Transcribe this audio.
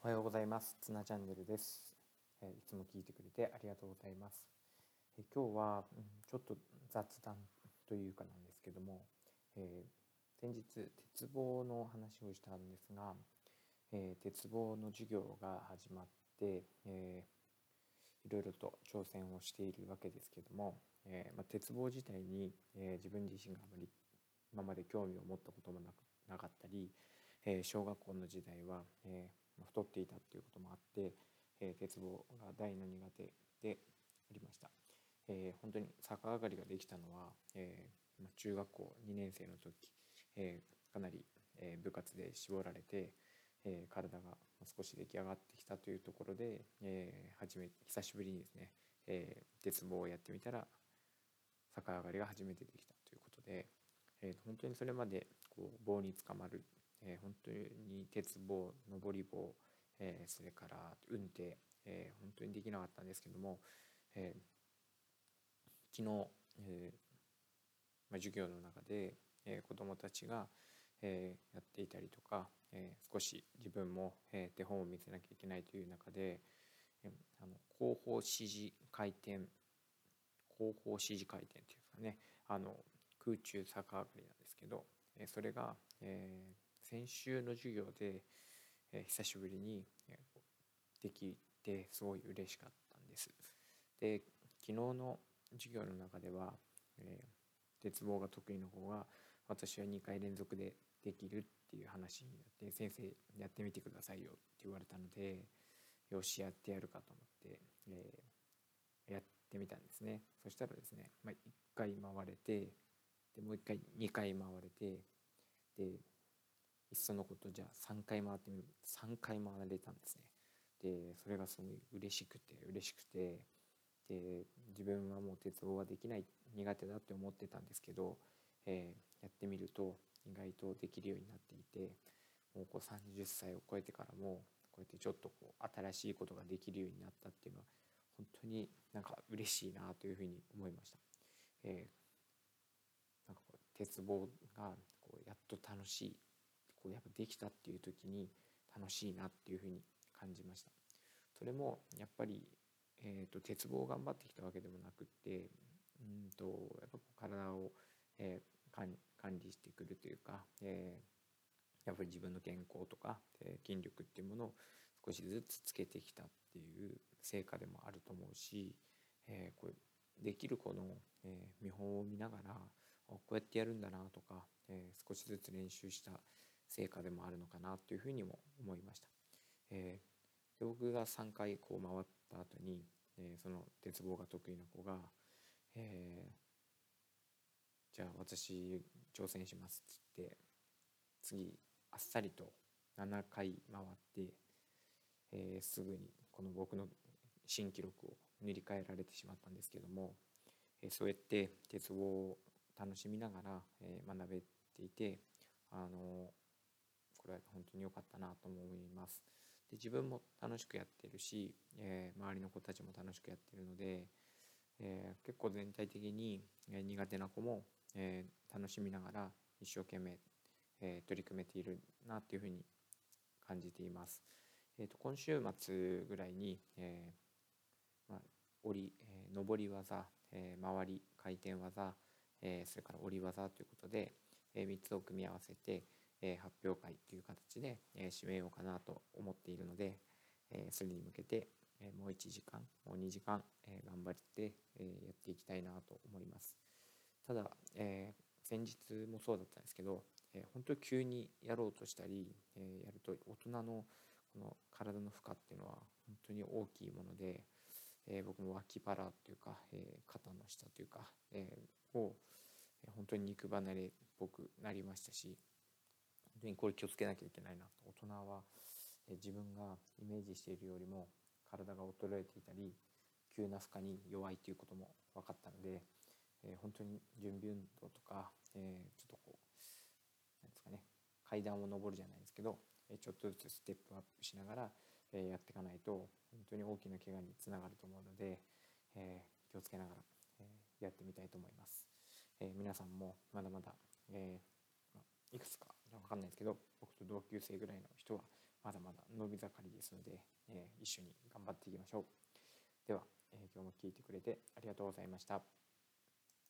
おはようございます。つなチャンネルです、え、いつも聞いてくれてありがとうございます、え、今日は、ちょっと雑談というかなんですけども、えー、先日鉄棒の話をしたんですが、え鉄棒の授業が始まって、えいろいろと挑戦をしているわけですけども、えまあ、鉄棒自体に、え自分自身があまり今まで興味を持ったこともなくなかったり、え小学校の時代は、えー太っていたっていうこともあって、えー、鉄棒が大の苦手でありました、えー、本当に逆上がりができたのは、えー、中学校2年生の時、えー、かなり、えー、部活で絞られて、えー、体が少し出来上がってきたというところで、えー、初め久しぶりにですね、えー、鉄棒をやってみたら逆上がりが初めてできたということで、えー、本当にそれまでこう棒につかまるえー、本当に鉄棒上り棒、えー、それから運転、えー、本当にできなかったんですけども、えー、昨日、えまあ、授業の中で、え、子どもたちが、え、やっていたりとか、え、少し自分も、え、手本を見せなきゃいけないという中で、え、あの後方指示回転後方指示回転っていうんですかねあの空中逆上がりなんですけど、え、それが、えー、先週の授業で、え、久しぶりに、できてすごい嬉しかったんです。で昨日の授業の中では、えー、鉄棒が得意の方が私は2回連続でできるっていう話になって先生やってみてくださいよって言われたのでよしやってやるかと思って、えー、やってみたんですねそしたらですね、まあ、1回回れてでもう1回2回回れてでいっそのことじゃあ3回回ってみる3回回れたんですねでそれがすごい嬉しくて嬉しくてで自分はもう鉄棒はできない苦手だって思ってたんですけど、えー、やってみると意外とできるようになっていてもうこう30歳を超えてからもこうやってちょっとこう新しいことができるようになったっていうのは本当になんか嬉しいなというふうに思いました。えー、なんかこう鉄棒がこうやっと楽しいこうやっぱできたっていう時に楽しいなっていうふうに感じました。それもやっぱり、えーと、鉄棒を頑張ってきたわけでもなくってうんとやっぱ体を、えー、管理してくるというか、えー、やっぱり自分の健康とか、えー、筋力っていうものを少しずつつけてきたっていう成果でもあると思うし、えー、これできる子の、え、見本を見ながらこうやってやるんだなとか、え、少しずつ練習した成果でもあるのかなというふうにも思いました。えー、で僕が3回こう回った後に、えー、その鉄棒が得意な子が、えー、じゃあ私挑戦しますっつって次あっさりと7回回って、えー、すぐにこの僕の新記録を塗り替えられてしまったんですけども、えー、そうやって鉄棒を楽しみながら、えー、学べていてあのこれは本当に良かったなと思います。で自分も楽しくやってるし、えー、周りの子たちも楽しくやってるので、えー、結構全体的に、え苦手な子も、えー、楽しみながら一生懸命、え取り組めているなっていうふうに感じています。えーと、今週末ぐらいに、えまあ、折り、え上り技、え回り回転技、えそれから折り技ということで、え3つを組み合わせて、え発表会という形で、え締めようかなと思っているので、えそれに向けて、えもう1時間もう2時間、え頑張って、えやっていきたいなと思います。ただ、え先日もそうだったんですけど、え本当に急にやろうとしたり、えやると大人のこの体の負荷っていうのは本当に大きいもので、え僕も脇腹っていうか、え肩の下というか、えを本当に肉離れっぽくなりましたし当にこれ気をつけなきゃいけないなと大人は自分がイメージしているよりも体が衰えていたり急な負荷に弱いということも分かったので、えー、本当に準備運動とか、えー、ちょっとこうなんですかね階段を上るじゃないですけど、え、ちょっとずつステップアップしながら、え、やっていかないと本当に大きな怪我につながると思うので、えー、気をつけながら、え、やってみたいと思います。えー、皆さんもまだまだ、えー、いくつか分かんないですけど僕と同級生ぐらいの人はまだまだ伸び盛りですので、えー、一緒に頑張っていきましょう。では、えー、今日も聞いてくれてありがとうございました。